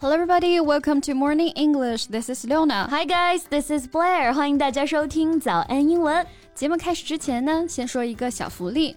Hello, everybody. Welcome to Morning English. This is Leona. Hi, guys. This is Blair. 欢迎大家收听早安英文。节目开始之前呢，先说一个小福利。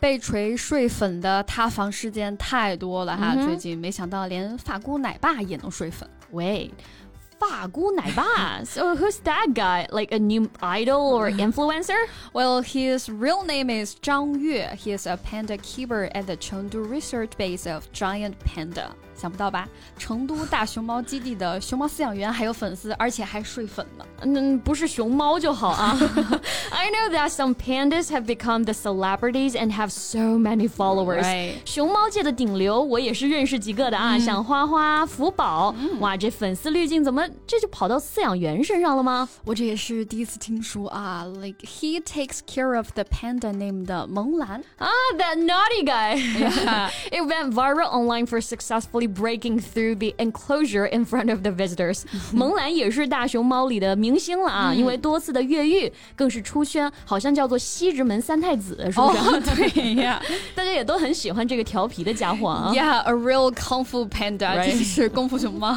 被锤睡粉的塌房事件太多了哈，最近没想到连发箍奶爸也能睡粉。Wait, 法姑奶爸. so who's that guy? Like a new idol or influencer? Well, his real name is Zhang Yue. He is a panda keeper at the Chengdu research base of Giant Panda. 想不到吧？成都大熊猫基地的熊猫饲养员还有粉丝，而且还睡粉呢。嗯，不是熊猫就好啊。I know that some pandas have become the celebrities and have so many followers。熊猫界的顶流，我也是认识几个的啊，像花花、福宝。哇，这粉丝滤镜怎么 这就跑到饲养员身上了吗？我这也是第一次听说啊。Like he takes care of the panda named 萌兰。啊，that naughty guy。It went viral online for successfully breaking through the enclosure in front of the visitors。萌兰也是大熊猫里的明星了啊，因为多次的越狱，更是出圈，好像叫做西直门三太子，是不是？对呀，大家也都很喜欢这个调皮的家伙啊。Yeah, a real kung fu panda，真是功夫熊猫。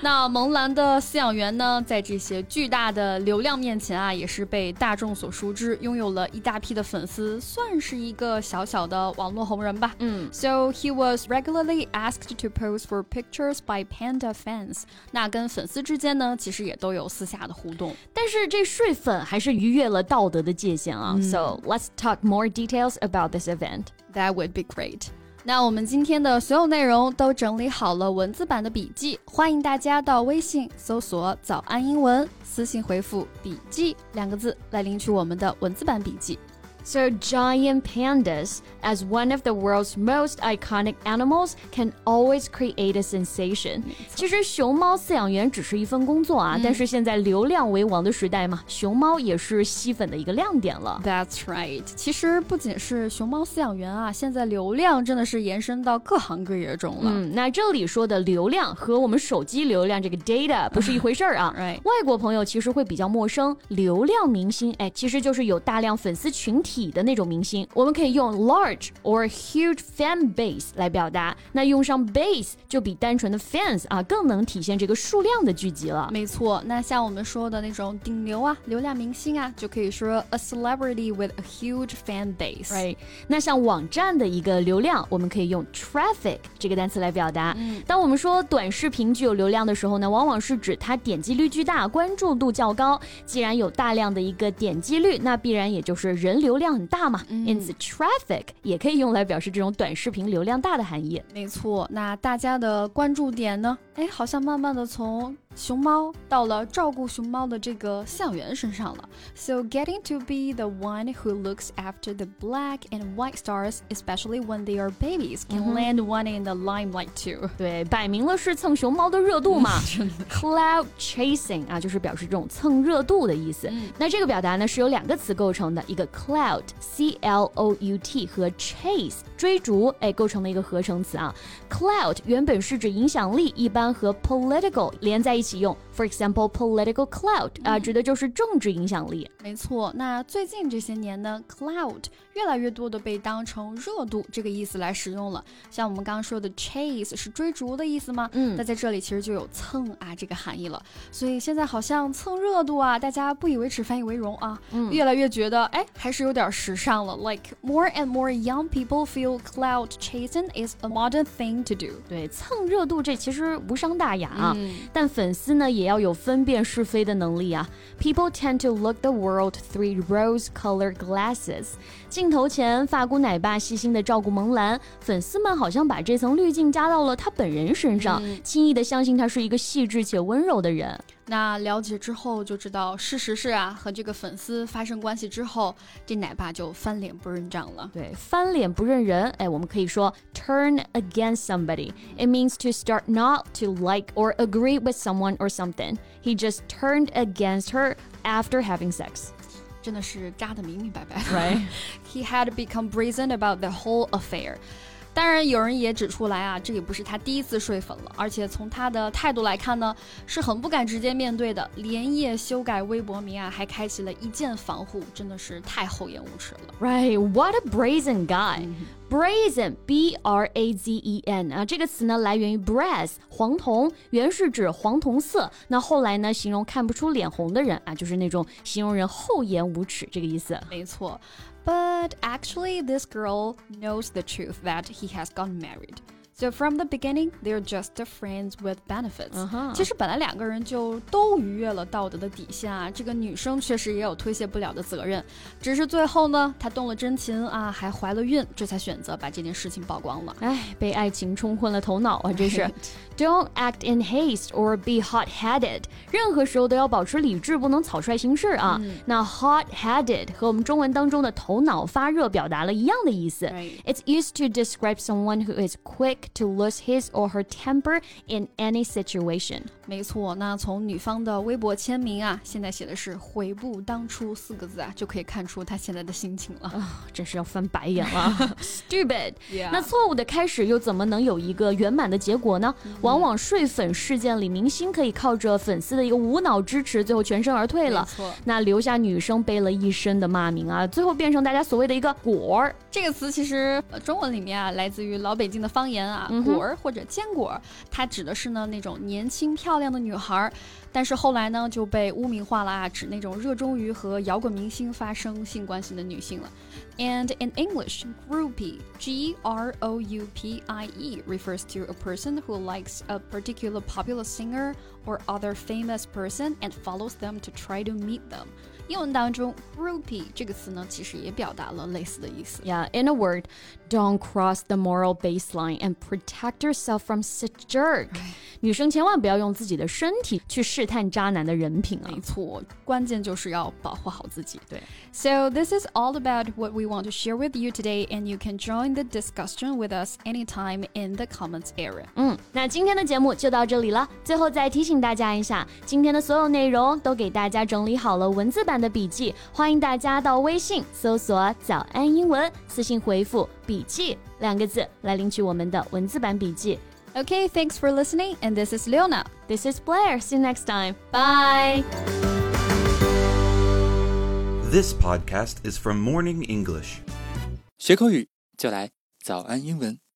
那萌兰的 饲养员呢，在这些巨大的流量面前啊，也是被大众所熟知，拥有了一大批的粉丝，算是一个小小的网络红人吧。嗯，So he was regularly asked to post for pictures by panda fans。那跟粉丝之间呢，其实也都有私下的互动。但是这睡粉还是逾越了道德的界限啊。So let's talk more details about this event. That would be great. 那我们今天的所有内容都整理好了文字版的笔记，欢迎大家到微信搜索“早安英文”，私信回复“笔记”两个字来领取我们的文字版笔记。So, giant pandas, as one of the world's most iconic animals, can always create a sensation. 其实熊猫饲养员只是一份工作啊，但是现在流量为王的时代嘛，熊猫也是吸粉的一个亮点了。That's right. 其实不仅是熊猫饲养员啊，现在流量真的是延伸到各行各业中了。嗯，那这里说的流量和我们手机流量这个 data 不是一回事儿啊。right. 外国朋友其实会比较陌生，流量明星哎，其实就是有大量粉丝群体。体的那种明星，我们可以用 large or huge fan base 来表达。那用上 base 就比单纯的 fans 啊更能体现这个数量的聚集了。没错，那像我们说的那种顶流啊、流量明星啊，就可以说 a celebrity with a huge fan base。Right？那像网站的一个流量，我们可以用 traffic 这个单词来表达。嗯，当我们说短视频具有流量的时候呢，往往是指它点击率巨大、关注度较高。既然有大量的一个点击率，那必然也就是人流。量很大嘛，因此 traffic 也可以用来表示这种短视频流量大的含义。没错，那大家的关注点呢？哎，好像慢慢的从熊猫到了照顾熊猫的这个饲养员身上了。So getting to be the one who looks after the black and white stars, especially when they are babies, can land one in the limelight too. 对，摆明了是蹭熊猫的热度嘛。Cloud chasing 啊，就是表示这种蹭热度的意思。那这个表达呢是由两个词构成的，一个 cloud c l o u t 和 chase 追逐，哎，构成了一个合成词啊。Cloud 原本是指影响力，一般。和 political 连在一起用，for example political cloud 啊，指的就是政治影响力。没错，那最近这些年呢，cloud 越来越多的被当成热度这个意思来使用了。像我们刚刚说的 chase 是追逐的意思吗？嗯，那在这里其实就有蹭啊这个含义了。所以现在好像蹭热度啊，大家不以为耻反以为荣啊，越来越觉得哎还是有点时尚了。Like more and more young people feel cloud chasing is a modern thing to do。对，蹭热度这其实。无伤大雅啊，但粉丝呢也要有分辨是非的能力啊。People tend to look the world through rose-colored glasses。镜头前，发箍奶爸细心的照顾萌兰，粉丝们好像把这层滤镜加到了他本人身上，轻易的相信他是一个细致且温柔的人。那了解之后就知道，事实是啊，和这个粉丝发生关系之后，这奶爸就翻脸不认账了。对，翻脸不认人，哎，我们可以说 turn against somebody. It means to start not to like or agree with someone or something. He just turned against her after having sex. 真的是扎得明明白白。Right. He had become brazen about the whole affair. 当然，有人也指出来啊，这也不是他第一次睡粉了，而且从他的态度来看呢，是很不敢直接面对的，连夜修改微博名啊，还开启了一键防护，真的是太厚颜无耻了。Right, what a brazen guy. Brazen, B R A Z E N 啊，这个词呢来源于 brass 黄铜，原是指黄铜色。那后来呢，形容看不出脸红的人啊，就是那种形容人厚颜无耻这个意思。没错。But actually, this girl knows the truth that he has gotten married. So from the beginning, they're just friends with benefits. 其实本来两个人就都逾越了道德的底线啊，这个女生确实也有推卸不了的责任，只是最后呢，她动了真情啊，还怀了孕，这才选择把这件事情曝光了。哎，被爱情冲昏了头脑啊，这是。Don't act in haste or be hot-headed。任何时候都要保持理智，不能草率行事啊。那 hot-headed 和我们中文当中的头脑发热表达了一样的意思。It's used to describe someone who is quick to lose his or her temper in any situation。没错，那从女方的微博签名啊，现在写的是“悔不当初”四个字啊，就可以看出她现在的心情了 啊，真是要翻白眼了。Stupid。那错误的开始又怎么能有一个圆满的结果呢？往往睡粉事件里，明星可以靠着粉丝的一个无脑支持，最后全身而退了。那留下女生背了一身的骂名啊，最后变成大家所谓的一个“果儿”这个词，其实中文里面啊，来自于老北京的方言啊。果儿或者坚果，它指的是呢那种年轻漂亮的女孩，但是后来呢就被污名化了啊，指那种热衷于和摇滚明星发生性关系的女性了。And in English, groupie, G R O U P I E, refers to a person who likes a particular popular singer or other famous person and follows them to try to meet them. 英文当中，groupie 这个词呢，其实也表达了类似的意思。Yeah, in a word, don't cross the moral baseline and protect yourself from such jerk. 女生千万不要用自己的身体去试探渣男的人品啊！没错，关键就是要保护好自己。对。So this is all about what we want to share with you today, and you can join the discussion with us anytime in the comments area. 嗯，那今天的节目就到这里了。最后再提醒大家一下，今天的所有内容都给大家整理好了文字版。的笔记，欢迎大家到微信搜索“早安英文”，私信回复“ 笔记”两个字来领取我们的文字版笔记。Okay, thanks for listening, and this is Leona. This is Blair. See you next time. Bye. This podcast is from Morning English. 学口语就来早安英文。